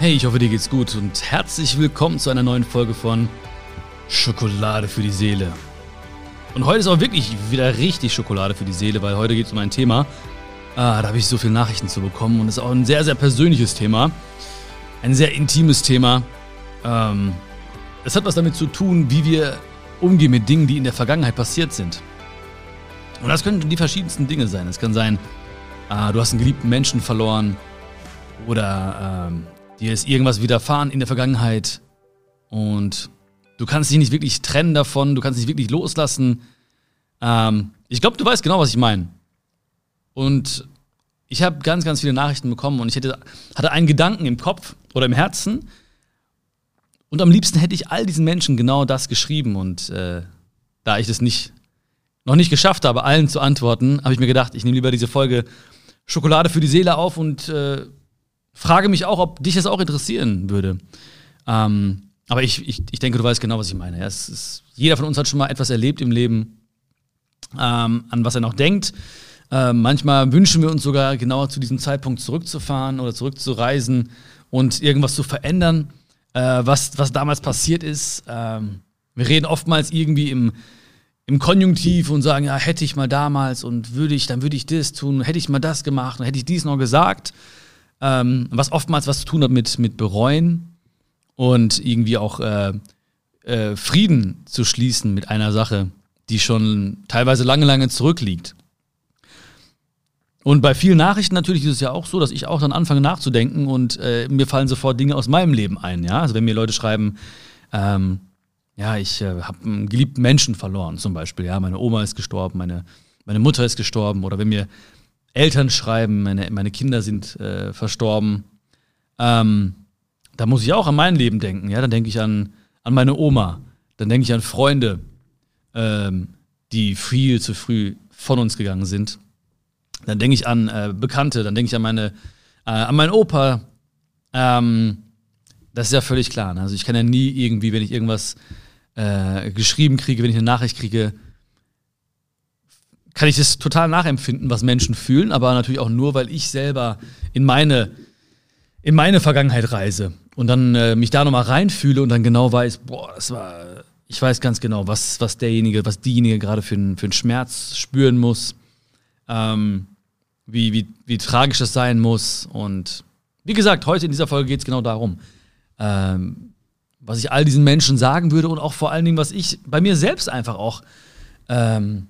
Hey, ich hoffe, dir geht's gut und herzlich willkommen zu einer neuen Folge von Schokolade für die Seele. Und heute ist auch wirklich wieder richtig Schokolade für die Seele, weil heute geht es um ein Thema, ah, da habe ich so viele Nachrichten zu bekommen und es ist auch ein sehr, sehr persönliches Thema. Ein sehr intimes Thema. Ähm, es hat was damit zu tun, wie wir umgehen mit Dingen, die in der Vergangenheit passiert sind. Und das können die verschiedensten Dinge sein. Es kann sein, ah, du hast einen geliebten Menschen verloren oder ähm, dir ist irgendwas widerfahren in der Vergangenheit und du kannst dich nicht wirklich trennen davon, du kannst dich wirklich loslassen. Ähm, ich glaube, du weißt genau, was ich meine. Und ich habe ganz, ganz viele Nachrichten bekommen und ich hätte, hatte einen Gedanken im Kopf oder im Herzen. Und am liebsten hätte ich all diesen Menschen genau das geschrieben. Und äh, da ich das nicht, noch nicht geschafft habe, allen zu antworten, habe ich mir gedacht, ich nehme lieber diese Folge Schokolade für die Seele auf und äh, frage mich auch, ob dich das auch interessieren würde. Ähm, aber ich, ich, ich denke, du weißt genau, was ich meine. Ja, ist, jeder von uns hat schon mal etwas erlebt im Leben, ähm, an was er noch denkt. Äh, manchmal wünschen wir uns sogar genauer zu diesem Zeitpunkt zurückzufahren oder zurückzureisen und irgendwas zu verändern, äh, was, was damals passiert ist. Ähm, wir reden oftmals irgendwie im, im Konjunktiv und sagen, ja, hätte ich mal damals und würde ich, dann würde ich das tun, hätte ich mal das gemacht und hätte ich dies noch gesagt. Ähm, was oftmals was zu tun hat mit, mit Bereuen und irgendwie auch äh, äh, Frieden zu schließen mit einer Sache, die schon teilweise lange, lange zurückliegt. Und bei vielen Nachrichten natürlich ist es ja auch so, dass ich auch dann anfange nachzudenken und äh, mir fallen sofort Dinge aus meinem Leben ein. Ja? Also wenn mir Leute schreiben, ähm, ja, ich äh, habe einen geliebten Menschen verloren zum Beispiel, ja, meine Oma ist gestorben, meine, meine Mutter ist gestorben oder wenn mir Eltern schreiben, meine, meine Kinder sind äh, verstorben, ähm, da muss ich auch an mein Leben denken. Ja, dann denke ich an, an meine Oma, dann denke ich an Freunde, ähm, die viel zu früh von uns gegangen sind dann denke ich an äh, Bekannte, dann denke ich an meine, äh, an meinen Opa. Ähm, das ist ja völlig klar. Ne? Also ich kann ja nie irgendwie, wenn ich irgendwas äh, geschrieben kriege, wenn ich eine Nachricht kriege, kann ich das total nachempfinden, was Menschen fühlen, aber natürlich auch nur, weil ich selber in meine, in meine Vergangenheit reise und dann äh, mich da nochmal reinfühle und dann genau weiß, boah, das war, ich weiß ganz genau, was, was derjenige, was diejenige gerade für, für einen Schmerz spüren muss. Ähm, wie, wie, wie tragisch das sein muss. Und wie gesagt, heute in dieser Folge geht es genau darum, ähm, was ich all diesen Menschen sagen würde und auch vor allen Dingen, was ich bei mir selbst einfach auch ähm,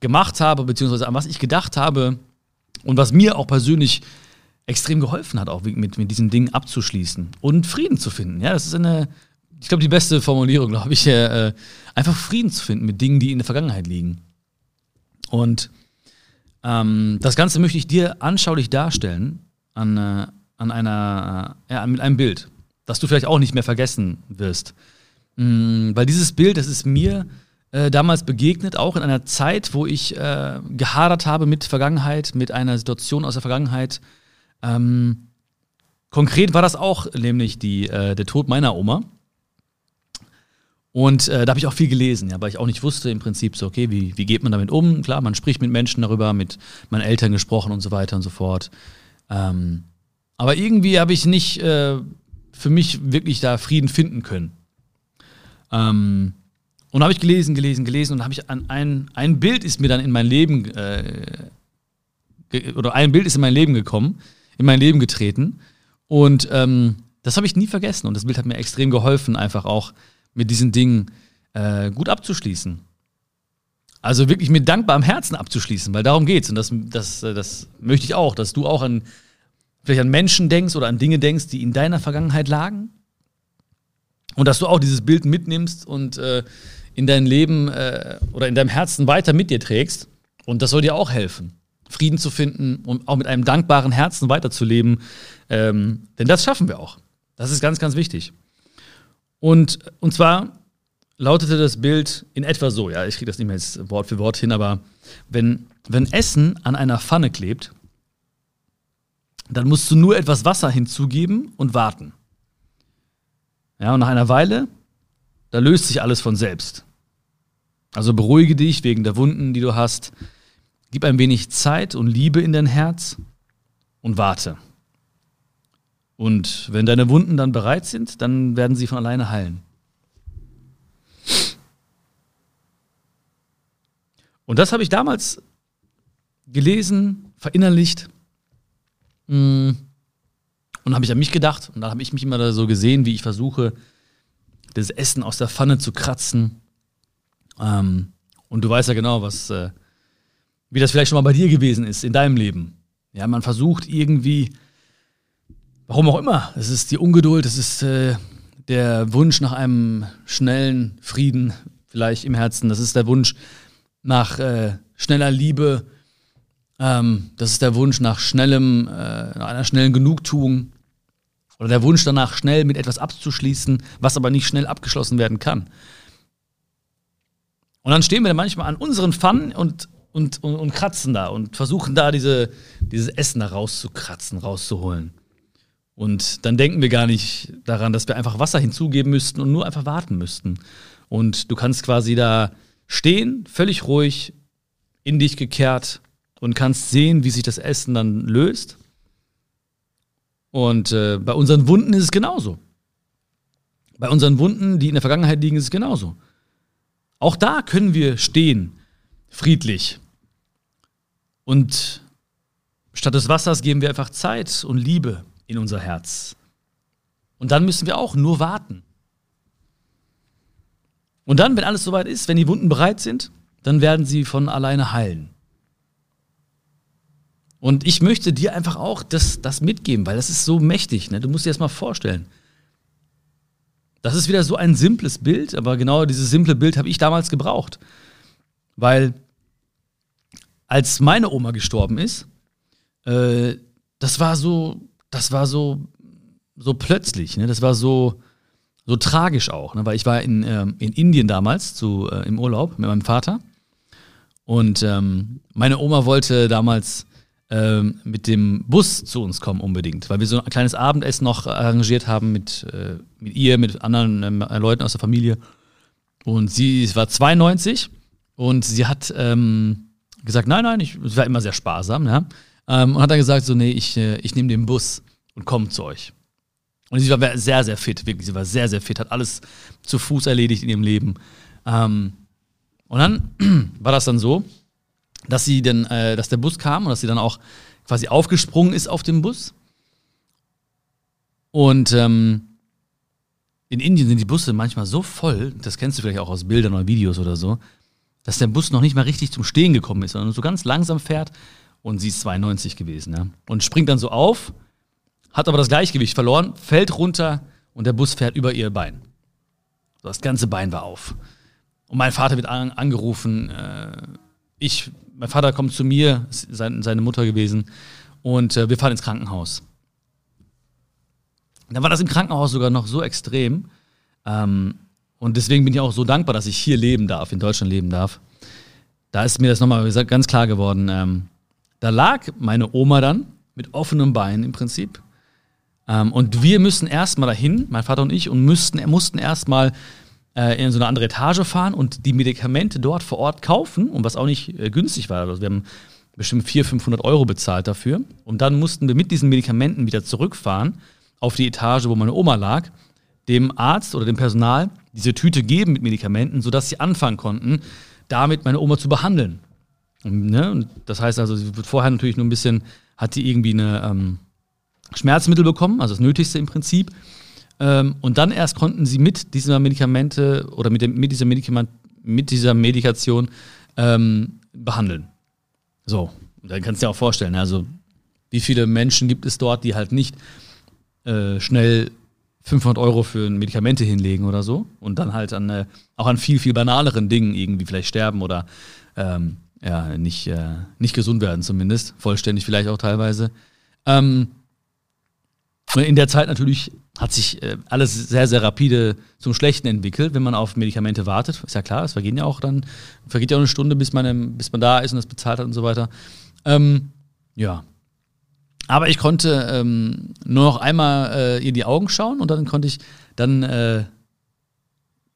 gemacht habe, beziehungsweise an was ich gedacht habe und was mir auch persönlich extrem geholfen hat, auch mit, mit diesen Dingen abzuschließen und Frieden zu finden. Ja, das ist eine, ich glaube, die beste Formulierung, glaube ich, äh, einfach Frieden zu finden mit Dingen, die in der Vergangenheit liegen. Und ähm, das Ganze möchte ich dir anschaulich darstellen an, äh, an einer, äh, ja, mit einem Bild, das du vielleicht auch nicht mehr vergessen wirst. Mhm, weil dieses Bild, das ist mir äh, damals begegnet, auch in einer Zeit, wo ich äh, gehadert habe mit Vergangenheit, mit einer Situation aus der Vergangenheit. Ähm, konkret war das auch nämlich die, äh, der Tod meiner Oma. Und äh, da habe ich auch viel gelesen, ja, weil ich auch nicht wusste im Prinzip so, okay, wie, wie geht man damit um? Klar, man spricht mit Menschen darüber, mit meinen Eltern gesprochen und so weiter und so fort. Ähm, aber irgendwie habe ich nicht äh, für mich wirklich da Frieden finden können. Ähm, und habe ich gelesen, gelesen, gelesen und habe ich an ein, ein Bild ist mir dann in mein Leben äh, oder ein Bild ist in mein Leben gekommen, in mein Leben getreten und ähm, das habe ich nie vergessen und das Bild hat mir extrem geholfen, einfach auch mit diesen Dingen äh, gut abzuschließen. Also wirklich mit dankbarem Herzen abzuschließen, weil darum geht's. Und das, das, äh, das möchte ich auch, dass du auch an vielleicht an Menschen denkst oder an Dinge denkst, die in deiner Vergangenheit lagen. Und dass du auch dieses Bild mitnimmst und äh, in dein Leben äh, oder in deinem Herzen weiter mit dir trägst. Und das soll dir auch helfen, Frieden zu finden und auch mit einem dankbaren Herzen weiterzuleben. Ähm, denn das schaffen wir auch. Das ist ganz, ganz wichtig. Und, und zwar lautete das Bild in etwa so, ja, ich kriege das nicht mehr jetzt Wort für Wort hin, aber wenn, wenn Essen an einer Pfanne klebt, dann musst du nur etwas Wasser hinzugeben und warten. Ja, und nach einer Weile, da löst sich alles von selbst. Also beruhige dich wegen der Wunden, die du hast. Gib ein wenig Zeit und Liebe in dein Herz und warte. Und wenn deine Wunden dann bereit sind, dann werden sie von alleine heilen. Und das habe ich damals gelesen, verinnerlicht. Mm. Und habe ich an mich gedacht. Und dann habe ich mich immer so gesehen, wie ich versuche, das Essen aus der Pfanne zu kratzen. Ähm, und du weißt ja genau, was, äh, wie das vielleicht schon mal bei dir gewesen ist in deinem Leben. Ja, man versucht irgendwie, warum auch immer, es ist die Ungeduld, es ist äh, der Wunsch nach einem schnellen Frieden vielleicht im Herzen, das ist der Wunsch nach äh, schneller Liebe, ähm, das ist der Wunsch nach schnellem, äh, nach einer schnellen Genugtuung oder der Wunsch danach, schnell mit etwas abzuschließen, was aber nicht schnell abgeschlossen werden kann. Und dann stehen wir dann manchmal an unseren Pfannen und, und, und, und kratzen da und versuchen da diese, dieses Essen da rauszukratzen, rauszuholen. Und dann denken wir gar nicht daran, dass wir einfach Wasser hinzugeben müssten und nur einfach warten müssten. Und du kannst quasi da stehen, völlig ruhig, in dich gekehrt und kannst sehen, wie sich das Essen dann löst. Und äh, bei unseren Wunden ist es genauso. Bei unseren Wunden, die in der Vergangenheit liegen, ist es genauso. Auch da können wir stehen, friedlich. Und statt des Wassers geben wir einfach Zeit und Liebe in unser Herz. Und dann müssen wir auch nur warten. Und dann, wenn alles soweit ist, wenn die Wunden bereit sind, dann werden sie von alleine heilen. Und ich möchte dir einfach auch das, das mitgeben, weil das ist so mächtig. Ne? Du musst dir das mal vorstellen. Das ist wieder so ein simples Bild, aber genau dieses simple Bild habe ich damals gebraucht. Weil als meine Oma gestorben ist, äh, das war so, das war so, so plötzlich, ne? das war so, so tragisch auch, ne? weil ich war in, äh, in Indien damals zu, äh, im Urlaub mit meinem Vater und ähm, meine Oma wollte damals ähm, mit dem Bus zu uns kommen unbedingt, weil wir so ein kleines Abendessen noch arrangiert haben mit, äh, mit ihr, mit anderen äh, Leuten aus der Familie. Und sie war 92 und sie hat ähm, gesagt, nein, nein, ich, war immer sehr sparsam, ja, ähm, und hat dann gesagt, so, nee, ich, äh, ich nehme den Bus und komme zu euch. Und sie war sehr, sehr fit, wirklich, sie war sehr, sehr fit, hat alles zu Fuß erledigt in ihrem Leben. Ähm, und dann war das dann so, dass sie denn, äh, dass der Bus kam und dass sie dann auch quasi aufgesprungen ist auf dem Bus. Und ähm, in Indien sind die Busse manchmal so voll, das kennst du vielleicht auch aus Bildern oder Videos oder so, dass der Bus noch nicht mal richtig zum Stehen gekommen ist, sondern so ganz langsam fährt und sie ist 92 gewesen, ja. Und springt dann so auf, hat aber das Gleichgewicht verloren, fällt runter und der Bus fährt über ihr Bein. Das ganze Bein war auf. Und mein Vater wird an, angerufen, äh, ich mein Vater kommt zu mir, sein, seine Mutter gewesen, und äh, wir fahren ins Krankenhaus. Dann war das im Krankenhaus sogar noch so extrem. Ähm, und deswegen bin ich auch so dankbar, dass ich hier leben darf, in Deutschland leben darf. Da ist mir das nochmal ganz klar geworden. Ähm, da lag meine Oma dann mit offenem Bein im Prinzip. Ähm, und wir müssen erstmal dahin, mein Vater und ich, und müssten, mussten erstmal äh, in so eine andere Etage fahren und die Medikamente dort vor Ort kaufen, und was auch nicht äh, günstig war. Also wir haben bestimmt 400, 500 Euro bezahlt dafür. Und dann mussten wir mit diesen Medikamenten wieder zurückfahren auf die Etage, wo meine Oma lag, dem Arzt oder dem Personal diese Tüte geben mit Medikamenten, sodass sie anfangen konnten, damit meine Oma zu behandeln. Und, ne? und das heißt also, sie wird vorher natürlich nur ein bisschen, hat die irgendwie eine ähm, Schmerzmittel bekommen, also das Nötigste im Prinzip. Ähm, und dann erst konnten sie mit dieser Medikamente oder mit, dem, mit, dieser, Medikament, mit dieser Medikation ähm, behandeln. So, dann kannst du dir auch vorstellen, also wie viele Menschen gibt es dort, die halt nicht äh, schnell 500 Euro für Medikamente hinlegen oder so und dann halt an, äh, auch an viel, viel banaleren Dingen irgendwie vielleicht sterben oder ähm, ja, nicht, äh, nicht gesund werden zumindest, vollständig vielleicht auch teilweise. Ähm, in der Zeit natürlich hat sich äh, alles sehr, sehr rapide zum Schlechten entwickelt, wenn man auf Medikamente wartet. Ist ja klar, es vergehen ja auch dann, vergeht ja auch eine Stunde, bis man, bis man da ist und das bezahlt hat und so weiter. Ähm, ja. Aber ich konnte ähm, nur noch einmal äh, ihr die Augen schauen und dann konnte ich dann äh,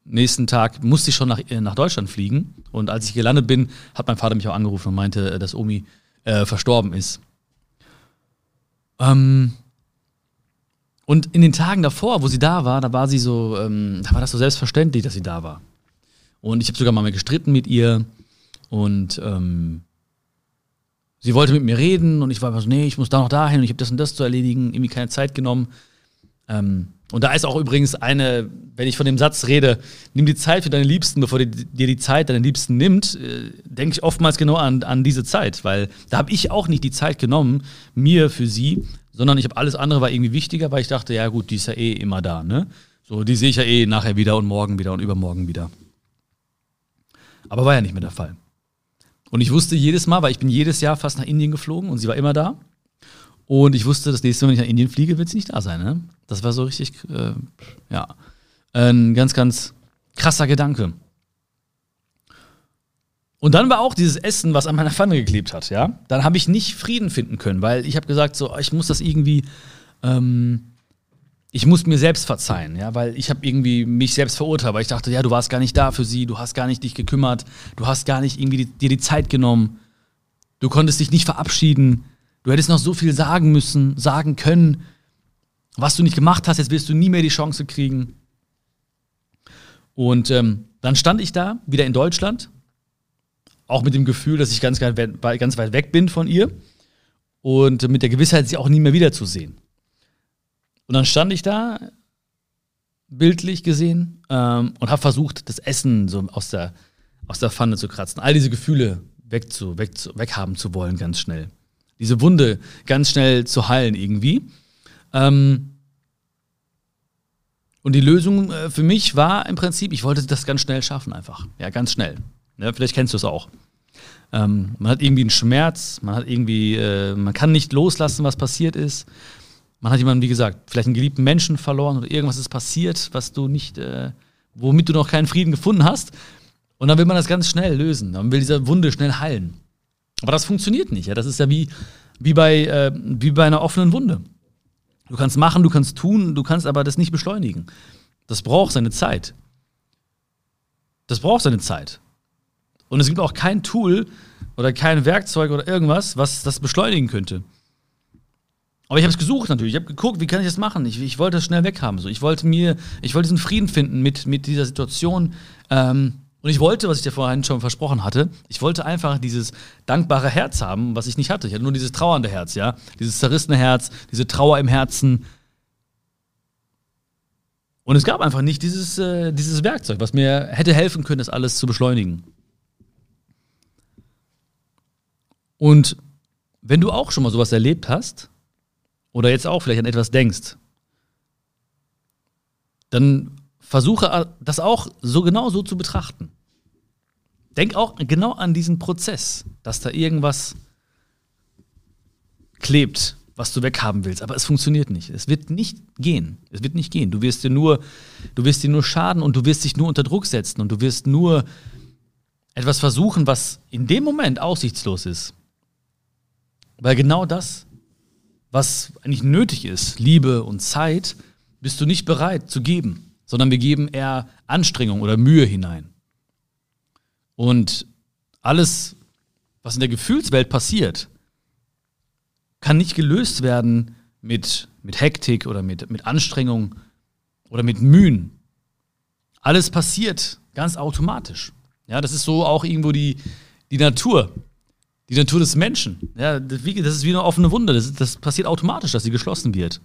nächsten Tag musste ich schon nach, äh, nach Deutschland fliegen. Und als ich gelandet bin, hat mein Vater mich auch angerufen und meinte, dass Omi äh, verstorben ist. Ähm, Und in den Tagen davor, wo sie da war, da war sie so, ähm, da war das so selbstverständlich, dass sie da war. Und ich habe sogar mal gestritten mit ihr und ähm, sie wollte mit mir reden und ich war immer so, nee, ich muss da noch dahin und ich habe das und das zu erledigen, irgendwie keine Zeit genommen. Ähm, und da ist auch übrigens eine, wenn ich von dem Satz rede, nimm die Zeit für deine Liebsten, bevor dir die Zeit deine Liebsten nimmt, äh, denke ich oftmals genau an, an diese Zeit, weil da habe ich auch nicht die Zeit genommen, mir für sie, sondern ich habe alles andere war irgendwie wichtiger, weil ich dachte, ja gut, die ist ja eh immer da, ne? So, die sehe ich ja eh nachher wieder und morgen wieder und übermorgen wieder. Aber war ja nicht mehr der Fall. Und ich wusste jedes Mal, weil ich bin jedes Jahr fast nach Indien geflogen und sie war immer da. Und ich wusste, das nächste Mal, wenn ich nach Indien fliege, wird sie nicht da sein. Ne? Das war so richtig, äh, ja, ein ganz, ganz krasser Gedanke. Und dann war auch dieses Essen, was an meiner Pfanne geklebt hat, ja. Dann habe ich nicht Frieden finden können, weil ich habe gesagt, so, ich muss das irgendwie, ähm, ich muss mir selbst verzeihen, ja, weil ich habe irgendwie mich selbst verurteilt, weil ich dachte, ja, du warst gar nicht da für sie, du hast gar nicht dich gekümmert, du hast gar nicht irgendwie dir die Zeit genommen, du konntest dich nicht verabschieden, Du hättest noch so viel sagen müssen, sagen können, was du nicht gemacht hast, jetzt wirst du nie mehr die Chance kriegen. Und ähm, dann stand ich da, wieder in Deutschland, auch mit dem Gefühl, dass ich ganz, ganz weit weg bin von ihr und mit der Gewissheit, sie auch nie mehr wiederzusehen. Und dann stand ich da, bildlich gesehen, ähm, und habe versucht, das Essen so aus der, aus der Pfanne zu kratzen, all diese Gefühle wegzu, wegzu, weghaben zu wollen, ganz schnell diese Wunde ganz schnell zu heilen irgendwie. Ähm und die Lösung äh, für mich war im Prinzip, ich wollte das ganz schnell schaffen einfach. Ja, ganz schnell. Ja, vielleicht kennst du es auch. Ähm, man hat irgendwie einen Schmerz, man hat irgendwie, äh, man kann nicht loslassen, was passiert ist. Man hat jemanden, wie gesagt, vielleicht einen geliebten Menschen verloren oder irgendwas ist passiert, was du nicht, äh, womit du noch keinen Frieden gefunden hast. Und dann will man das ganz schnell lösen. Man will diese Wunde schnell heilen. Aber das funktioniert nicht. Ja? Das ist ja wie, wie, bei, äh, wie bei einer offenen Wunde. Du kannst machen, du kannst tun, du kannst aber das nicht beschleunigen. Das braucht seine Zeit. Das braucht seine Zeit. Und es gibt auch kein Tool oder kein Werkzeug oder irgendwas, was das beschleunigen könnte. Aber ich habe es gesucht natürlich. Ich habe geguckt, wie kann ich das machen? Ich, ich wollte das schnell weghaben. So. Ich wollte mir, ich wollte diesen Frieden finden mit, mit dieser Situation. Ähm, und ich wollte, was ich dir vorhin schon versprochen hatte, ich wollte einfach dieses dankbare Herz haben, was ich nicht hatte. Ich hatte nur dieses trauernde Herz, ja. Dieses zerrissene Herz, diese Trauer im Herzen. Und es gab einfach nicht dieses, äh, dieses Werkzeug, was mir hätte helfen können, das alles zu beschleunigen. Und wenn du auch schon mal sowas erlebt hast, oder jetzt auch vielleicht an etwas denkst, dann versuche das auch so genau so zu betrachten. Denk auch genau an diesen Prozess, dass da irgendwas klebt, was du weghaben willst, aber es funktioniert nicht. Es wird nicht gehen. Es wird nicht gehen. Du wirst dir nur, du wirst dir nur schaden und du wirst dich nur unter Druck setzen und du wirst nur etwas versuchen, was in dem Moment aussichtslos ist. Weil genau das, was eigentlich nötig ist, Liebe und Zeit, bist du nicht bereit zu geben sondern wir geben eher Anstrengung oder Mühe hinein. Und alles, was in der Gefühlswelt passiert, kann nicht gelöst werden mit, mit Hektik oder mit, mit Anstrengung oder mit Mühen. Alles passiert ganz automatisch. Ja, das ist so auch irgendwo die, die Natur, die Natur des Menschen. Ja, das ist wie eine offene Wunde. Das, das passiert automatisch, dass sie geschlossen wird.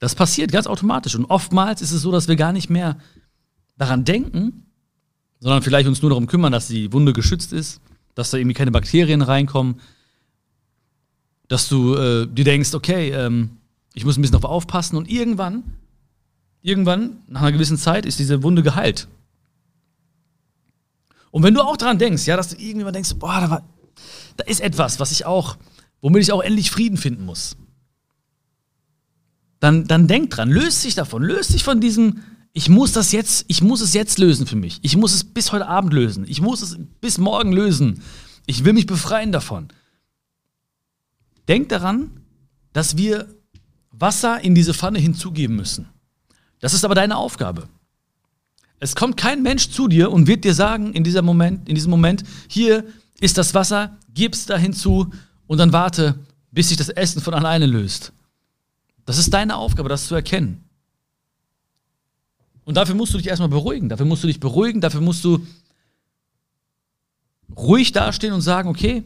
Das passiert ganz automatisch. Und oftmals ist es so, dass wir gar nicht mehr daran denken, sondern vielleicht uns nur darum kümmern, dass die Wunde geschützt ist, dass da irgendwie keine Bakterien reinkommen, dass du äh, dir denkst, okay, ähm, ich muss ein bisschen auf aufpassen und irgendwann, irgendwann, nach einer gewissen Zeit, ist diese Wunde geheilt. Und wenn du auch daran denkst, ja, dass du irgendwann denkst, boah, da, war, da ist etwas, was ich auch, womit ich auch endlich Frieden finden muss dann, dann denk dran, löst dich davon, löst dich von diesem, ich muss das jetzt, ich muss es jetzt lösen für mich. Ich muss es bis heute Abend lösen. Ich muss es bis morgen lösen. Ich will mich befreien davon. Denk daran, dass wir Wasser in diese Pfanne hinzugeben müssen. Das ist aber deine Aufgabe. Es kommt kein Mensch zu dir und wird dir sagen, in, dieser Moment, in diesem Moment, hier ist das Wasser, gib's da hinzu und dann warte, bis sich das Essen von alleine löst. Das ist deine Aufgabe, das zu erkennen. Und dafür musst du dich erstmal beruhigen. Dafür musst du dich beruhigen, dafür musst du ruhig dastehen und sagen, okay,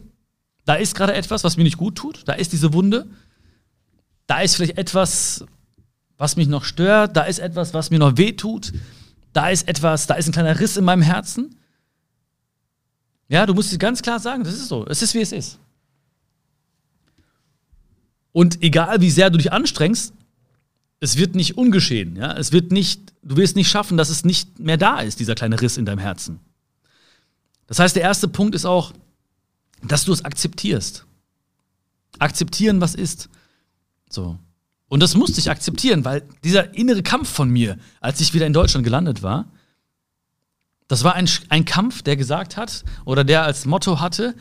da ist gerade etwas, was mir nicht gut tut, da ist diese Wunde, da ist vielleicht etwas, was mich noch stört, da ist etwas, was mir noch weh tut, da ist etwas, da ist ein kleiner Riss in meinem Herzen. Ja, du musst dir ganz klar sagen, das ist so, es ist wie es ist. Und egal wie sehr du dich anstrengst, es wird nicht ungeschehen, ja, es wird nicht, du wirst nicht schaffen, dass es nicht mehr da ist, dieser kleine Riss in deinem Herzen. Das heißt, der erste Punkt ist auch, dass du es akzeptierst. Akzeptieren, was ist. So. Und das musste ich akzeptieren, weil dieser innere Kampf von mir, als ich wieder in Deutschland gelandet war, das war ein, ein Kampf, der gesagt hat oder der als Motto hatte,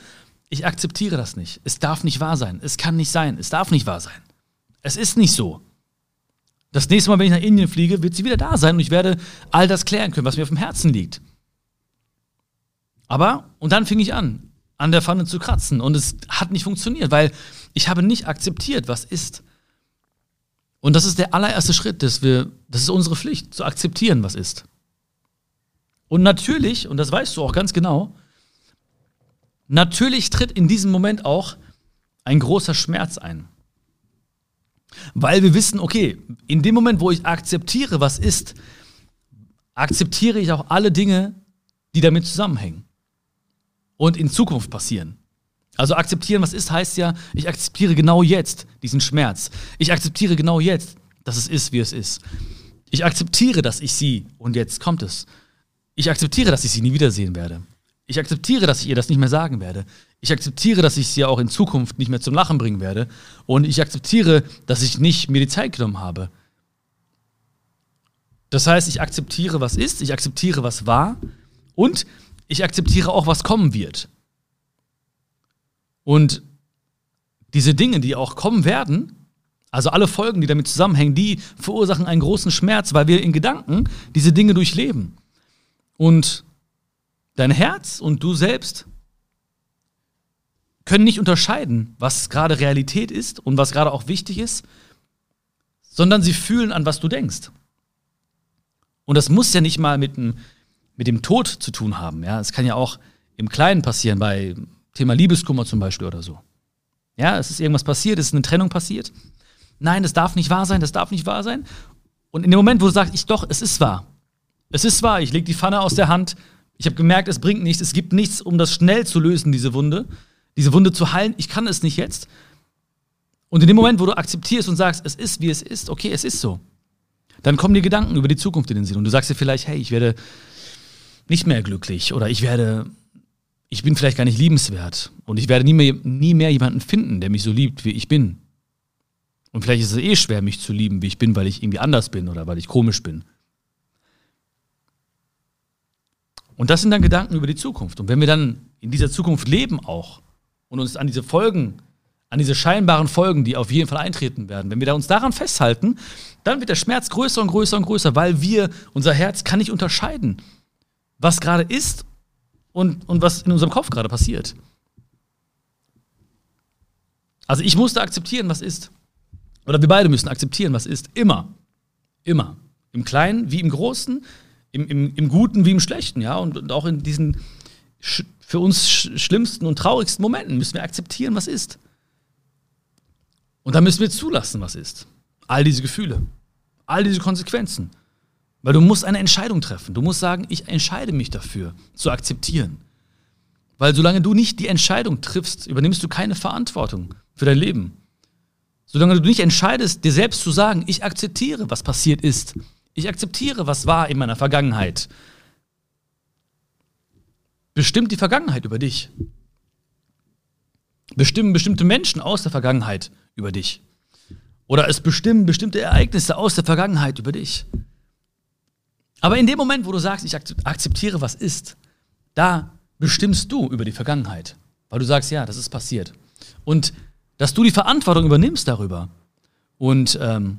ich akzeptiere das nicht. Es darf nicht wahr sein. Es kann nicht sein. Es darf nicht wahr sein. Es ist nicht so. Das nächste Mal, wenn ich nach Indien fliege, wird sie wieder da sein und ich werde all das klären können, was mir auf dem Herzen liegt. Aber, und dann fing ich an, an der Pfanne zu kratzen und es hat nicht funktioniert, weil ich habe nicht akzeptiert, was ist. Und das ist der allererste Schritt, dass wir, das ist unsere Pflicht, zu akzeptieren, was ist. Und natürlich, und das weißt du auch ganz genau, natürlich tritt in diesem Moment auch ein großer Schmerz ein. Weil wir wissen, okay, in dem Moment, wo ich akzeptiere, was ist, akzeptiere ich auch alle Dinge, die damit zusammenhängen und in Zukunft passieren. Also akzeptieren, was ist, heißt ja, ich akzeptiere genau jetzt diesen Schmerz. Ich akzeptiere genau jetzt, dass es ist, wie es ist. Ich akzeptiere, dass ich sie, und jetzt kommt es, ich akzeptiere, dass ich sie nie wiedersehen werde. Ich akzeptiere, dass ich ihr das nicht mehr sagen werde. Ich akzeptiere, dass ich sie auch in Zukunft nicht mehr zum Lachen bringen werde. Und ich akzeptiere, dass ich nicht mir die Zeit genommen habe. Das heißt, ich akzeptiere, was ist, ich akzeptiere, was war und ich akzeptiere auch, was kommen wird. Und diese Dinge, die auch kommen werden, also alle Folgen, die damit zusammenhängen, die verursachen einen großen Schmerz, weil wir in Gedanken diese Dinge durchleben. Und dein Herz und du selbst können nicht unterscheiden, was gerade Realität ist und was gerade auch wichtig ist, sondern sie fühlen an, was du denkst. Und das muss ja nicht mal mit einem mit dem Tod zu tun haben. Ja, es kann ja auch im Kleinen passieren, bei Thema Liebeskummer zum Beispiel oder so. Ja, es ist irgendwas passiert, es ist eine Trennung passiert. Nein, das darf nicht wahr sein, das darf nicht wahr sein. Und in dem Moment, wo du sagst, ich doch, es ist wahr. Es ist wahr, ich lege die Pfanne aus der Hand. Ich habe gemerkt, es bringt nichts, es gibt nichts, um das schnell zu lösen, diese Wunde, diese Wunde zu heilen. Ich kann es nicht jetzt. Und in dem Moment, wo du akzeptierst und sagst, es ist, wie es ist, okay, es ist so, dann kommen dir Gedanken über die Zukunft in den Sinn. Und du sagst dir vielleicht, hey, ich werde nicht mehr glücklich oder ich werde, ich bin vielleicht gar nicht liebenswert und ich werde nie mehr, nie mehr jemanden finden, der mich so liebt, wie ich bin. Und vielleicht ist es eh schwer, mich zu lieben, wie ich bin, weil ich irgendwie anders bin oder weil ich komisch bin. Und das sind dann Gedanken über die Zukunft. Und wenn wir dann in dieser Zukunft leben auch und uns an diese Folgen, an diese scheinbaren Folgen, die auf jeden Fall eintreten werden, wenn wir da uns daran festhalten, dann wird der Schmerz größer und größer und größer, weil wir, unser Herz kann nicht unterscheiden was gerade ist und, und was in unserem Kopf gerade passiert. Also ich musste akzeptieren, was ist. Oder wir beide müssen akzeptieren, was ist. Immer. Immer. Im Kleinen wie im Großen, im, im, im Guten wie im Schlechten, ja. Und, und auch in diesen für uns schlimmsten und traurigsten Momenten müssen wir akzeptieren, was ist. Und dann müssen wir zulassen, was ist. All diese Gefühle, all diese Konsequenzen. Weil du musst eine Entscheidung treffen. Du musst sagen, ich entscheide mich dafür, zu akzeptieren. Weil solange du nicht die Entscheidung triffst, übernimmst du keine Verantwortung für dein Leben. Solange du nicht entscheidest, dir selbst zu sagen, ich akzeptiere, was passiert ist. Ich akzeptiere, was war in meiner Vergangenheit. Bestimmt die Vergangenheit über dich. Bestimmen bestimmte Menschen aus der Vergangenheit über dich. Oder es bestimmen bestimmte Ereignisse aus der Vergangenheit über dich. Aber in dem Moment, wo du sagst, ich akzeptiere, was ist, da bestimmst du über die Vergangenheit. Weil du sagst, ja, das ist passiert. Und dass du die Verantwortung übernimmst darüber und ähm,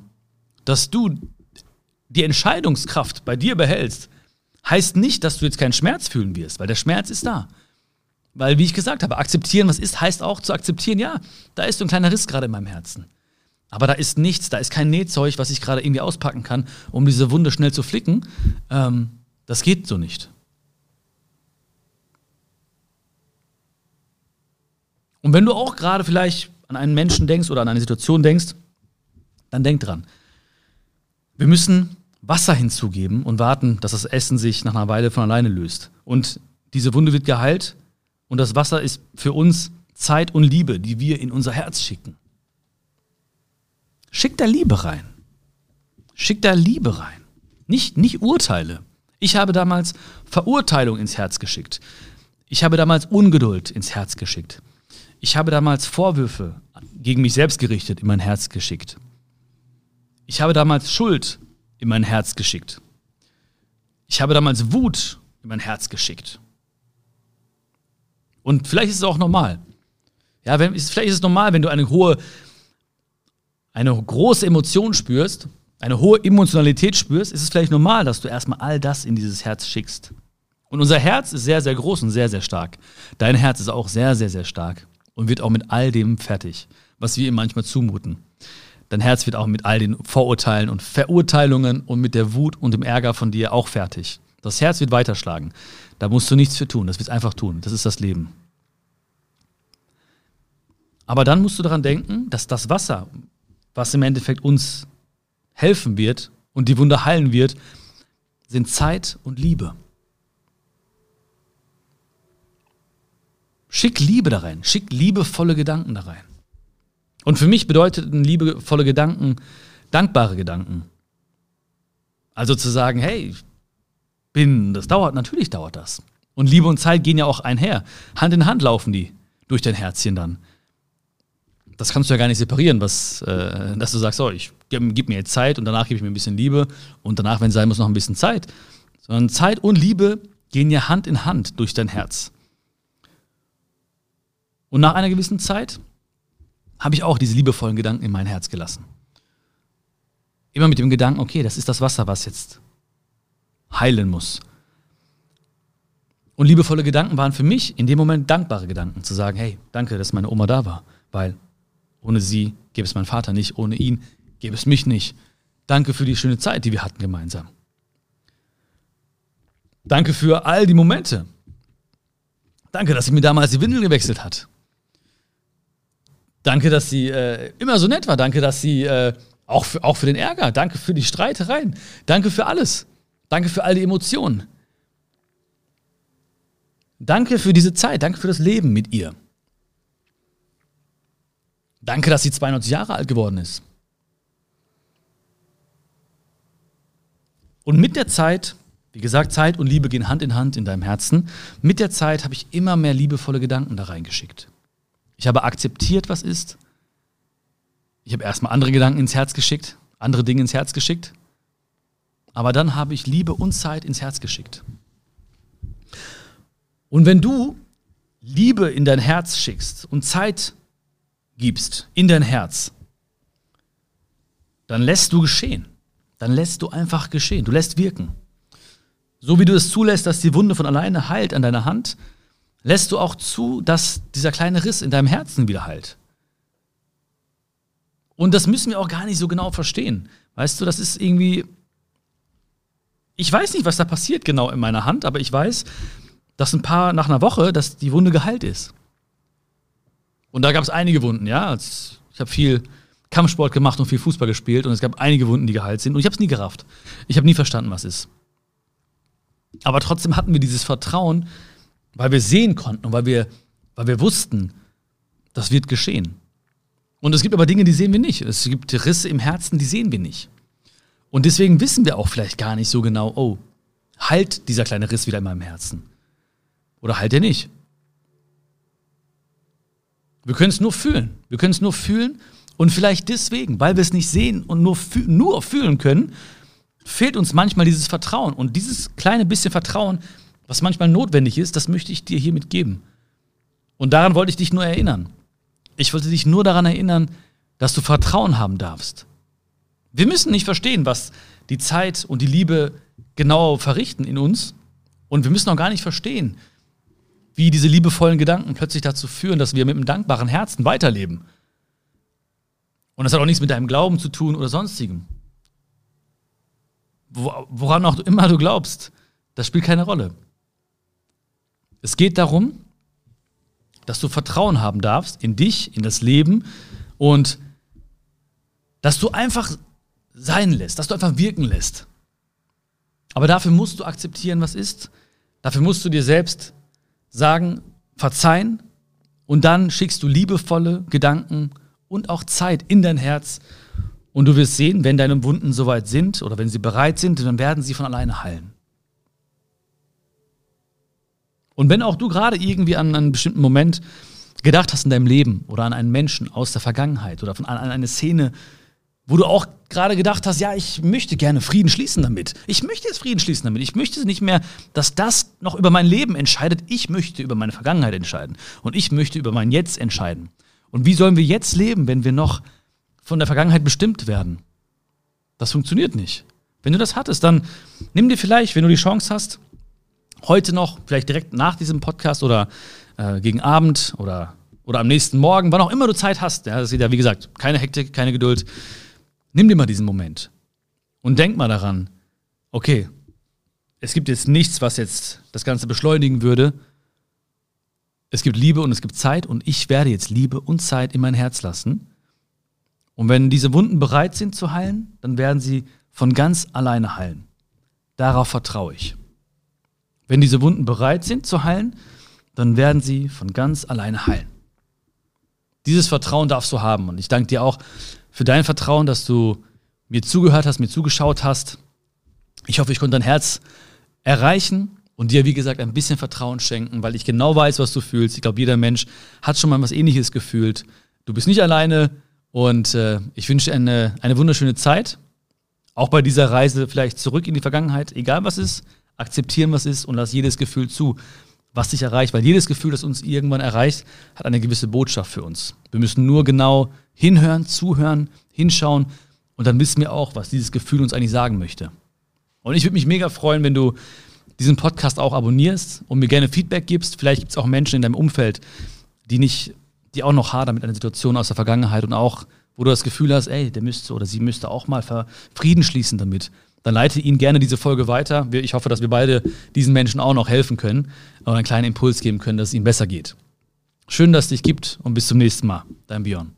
dass du die Entscheidungskraft bei dir behältst, heißt nicht, dass du jetzt keinen Schmerz fühlen wirst, weil der Schmerz ist da. Weil, wie ich gesagt habe, akzeptieren, was ist, heißt auch zu akzeptieren, ja, da ist so ein kleiner Riss gerade in meinem Herzen. Aber da ist nichts, da ist kein Nähzeug, was ich gerade irgendwie auspacken kann, um diese Wunde schnell zu flicken. Ähm, das geht so nicht. Und wenn du auch gerade vielleicht an einen Menschen denkst oder an eine Situation denkst, dann denk dran. Wir müssen Wasser hinzugeben und warten, dass das Essen sich nach einer Weile von alleine löst. Und diese Wunde wird geheilt und das Wasser ist für uns Zeit und Liebe, die wir in unser Herz schicken. Schick da Liebe rein. Schick da Liebe rein. Nicht, nicht Urteile. Ich habe damals Verurteilung ins Herz geschickt. Ich habe damals Ungeduld ins Herz geschickt. Ich habe damals Vorwürfe gegen mich selbst gerichtet in mein Herz geschickt. Ich habe damals Schuld in mein Herz geschickt. Ich habe damals Wut in mein Herz geschickt. Und vielleicht ist es auch normal. Ja, wenn, vielleicht ist es normal, wenn du eine hohe, eine große Emotion spürst, eine hohe Emotionalität spürst, ist es vielleicht normal, dass du erstmal all das in dieses Herz schickst. Und unser Herz ist sehr, sehr groß und sehr, sehr stark. Dein Herz ist auch sehr, sehr, sehr stark und wird auch mit all dem fertig, was wir ihm manchmal zumuten. Dein Herz wird auch mit all den Vorurteilen und Verurteilungen und mit der Wut und dem Ärger von dir auch fertig. Das Herz wird weiterschlagen. Da musst du nichts für tun. Das wird einfach tun. Das ist das Leben. Aber dann musst du daran denken, dass das Wasser, was im Endeffekt uns helfen wird und die Wunde heilen wird, sind Zeit und Liebe. Schick Liebe da rein. Schick liebevolle Gedanken da rein. Und für mich bedeuteten liebevolle Gedanken dankbare Gedanken. Also zu sagen, hey, bin, das dauert, natürlich dauert das. Und Liebe und Zeit gehen ja auch einher. Hand in Hand laufen die durch dein Herzchen dann. Das kannst du ja gar nicht separieren, was, äh, dass du sagst, so, ich gib, mir jetzt Zeit und danach gebe ich mir ein bisschen Liebe und danach, wenn es sein muss, noch ein bisschen Zeit. Sondern Zeit und Liebe gehen ja Hand in Hand durch dein Herz. Und nach einer gewissen Zeit habe ich auch diese liebevollen Gedanken in mein Herz gelassen. Immer mit dem Gedanken, okay, das ist das Wasser, was jetzt heilen muss. Und liebevolle Gedanken waren für mich in dem Moment dankbare Gedanken, zu sagen, hey, danke, dass meine Oma da war, weil ohne sie gäbe es meinen Vater nicht, ohne ihn gäbe es mich nicht. Danke für die schöne Zeit, die wir hatten gemeinsam. Danke für all die Momente. Danke, dass sie mir damals die Windel gewechselt hat. Danke, dass sie äh, immer so nett war. Danke, dass sie äh, auch, für, auch für den Ärger. Danke für die Streitereien. Danke für alles. Danke für all die Emotionen. Danke für diese Zeit. Danke für das Leben mit ihr. Danke, dass sie 92 Jahre alt geworden ist. Und mit der Zeit, wie gesagt, Zeit und Liebe gehen Hand in Hand in deinem Herzen. Mit der Zeit habe ich immer mehr liebevolle Gedanken da reingeschickt. Ich habe akzeptiert, was ist. Ich habe erstmal andere Gedanken ins Herz geschickt, andere Dinge ins Herz geschickt. Aber dann habe ich Liebe und Zeit ins Herz geschickt. Und wenn du Liebe in dein Herz schickst und Zeit gibst in dein Herz, dann lässt du geschehen. Dann lässt du einfach geschehen. Du lässt wirken. So wie du es zulässt, dass die Wunde von alleine heilt an deiner Hand, lässt du auch zu, dass dieser kleine Riss in deinem Herzen wieder heilt. Und das müssen wir auch gar nicht so genau verstehen. Weißt du, das ist irgendwie. Ich weiß nicht, was da passiert genau in meiner Hand, aber ich weiß, dass ein paar nach einer Woche, dass die Wunde geheilt ist. Und da gab es einige Wunden, ja. Ich habe viel Kampfsport gemacht und viel Fußball gespielt und es gab einige Wunden, die geheilt sind und ich habe es nie gerafft. Ich habe nie verstanden, was ist. Aber trotzdem hatten wir dieses Vertrauen, weil wir sehen konnten und weil wir, weil wir wussten, das wird geschehen. Und es gibt aber Dinge, die sehen wir nicht. Es gibt Risse im Herzen, die sehen wir nicht. Und deswegen wissen wir auch vielleicht gar nicht so genau, oh, halt dieser kleine Riss wieder in meinem Herzen. Oder halt er nicht. Wir können es nur fühlen. Wir können es nur fühlen. Und vielleicht deswegen, weil wir es nicht sehen und nur, füh nur fühlen können, fehlt uns manchmal dieses Vertrauen. Und dieses kleine bisschen Vertrauen was manchmal notwendig ist, das möchte ich dir hiermit geben. Und daran wollte ich dich nur erinnern. Ich wollte dich nur daran erinnern, dass du Vertrauen haben darfst. Wir müssen nicht verstehen, was die Zeit und die Liebe genau verrichten in uns. Und wir müssen auch gar nicht verstehen, wie diese liebevollen Gedanken plötzlich dazu führen, dass wir mit einem dankbaren Herzen weiterleben. Und das hat auch nichts mit deinem Glauben zu tun oder sonstigem. Woran auch immer du glaubst, das spielt keine Rolle. Es geht darum, dass du Vertrauen haben darfst in dich, in das Leben und dass du einfach sein lässt, dass du einfach wirken lässt. Aber dafür musst du akzeptieren, was ist. Dafür musst du dir selbst sagen, verzeihen und dann schickst du liebevolle Gedanken und auch Zeit in dein Herz und du wirst sehen, wenn deine Wunden soweit sind oder wenn sie bereit sind, dann werden sie von alleine heilen. Und wenn auch du gerade irgendwie an einen bestimmten Moment gedacht hast in deinem Leben oder an einen Menschen aus der Vergangenheit oder von, an eine Szene, wo du auch gerade gedacht hast, ja, ich möchte gerne Frieden schließen damit. Ich möchte jetzt Frieden schließen damit. Ich möchte nicht mehr, dass das noch über mein Leben entscheidet. Ich möchte über meine Vergangenheit entscheiden. Und ich möchte über mein Jetzt entscheiden. Und wie sollen wir jetzt leben, wenn wir noch von der Vergangenheit bestimmt werden? Das funktioniert nicht. Wenn du das hattest, dann nimm dir vielleicht, wenn du die Chance hast, heute noch, vielleicht direkt nach diesem Podcast oder äh, gegen Abend oder, oder am nächsten Morgen, wann auch immer du Zeit hast, ja, das ist ja, wie gesagt, keine Hektik, keine Geduld, nimm dir mal diesen Moment und denk mal daran, okay, es gibt jetzt nichts, was jetzt das Ganze beschleunigen würde. Es gibt Liebe und es gibt Zeit und ich werde jetzt Liebe und Zeit in mein Herz lassen. Und wenn diese Wunden bereit sind zu heilen, dann werden sie von ganz alleine heilen. Darauf vertraue ich. Wenn diese Wunden bereit sind zu heilen, dann werden sie von ganz alleine heilen. Dieses Vertrauen darfst du haben. Und ich danke dir auch für dein Vertrauen, dass du mir zugehört hast, mir zugeschaut hast. Ich hoffe, ich konnte dein Herz erreichen und dir, wie gesagt, ein bisschen Vertrauen schenken, weil ich genau weiß, was du fühlst. Ich glaube, jeder Mensch hat schon mal was Ähnliches gefühlt. Du bist nicht alleine und äh, ich wünsche dir eine, eine wunderschöne Zeit. Auch bei dieser Reise vielleicht zurück in die Vergangenheit, egal was ist akzeptieren, was ist und lass jedes Gefühl zu, was dich erreicht. Weil jedes Gefühl, das uns irgendwann erreicht, hat eine gewisse Botschaft für uns. Wir müssen nur genau hinhören, zuhören, hinschauen und dann wissen wir auch, was dieses Gefühl uns eigentlich sagen möchte. Und ich würde mich mega freuen, wenn du diesen Podcast auch abonnierst und mir gerne Feedback gibst. Vielleicht gibt es auch Menschen in deinem Umfeld, die nicht, die auch noch hadern mit einer Situation aus der Vergangenheit und auch, wo du das Gefühl hast, ey, der müsste oder sie müsste auch mal Frieden schließen damit dann leite ihnen gerne diese Folge weiter. Ich hoffe, dass wir beide diesen Menschen auch noch helfen können und einen kleinen Impuls geben können, dass es ihnen besser geht. Schön, dass es dich gibt und bis zum nächsten Mal. Dein Björn.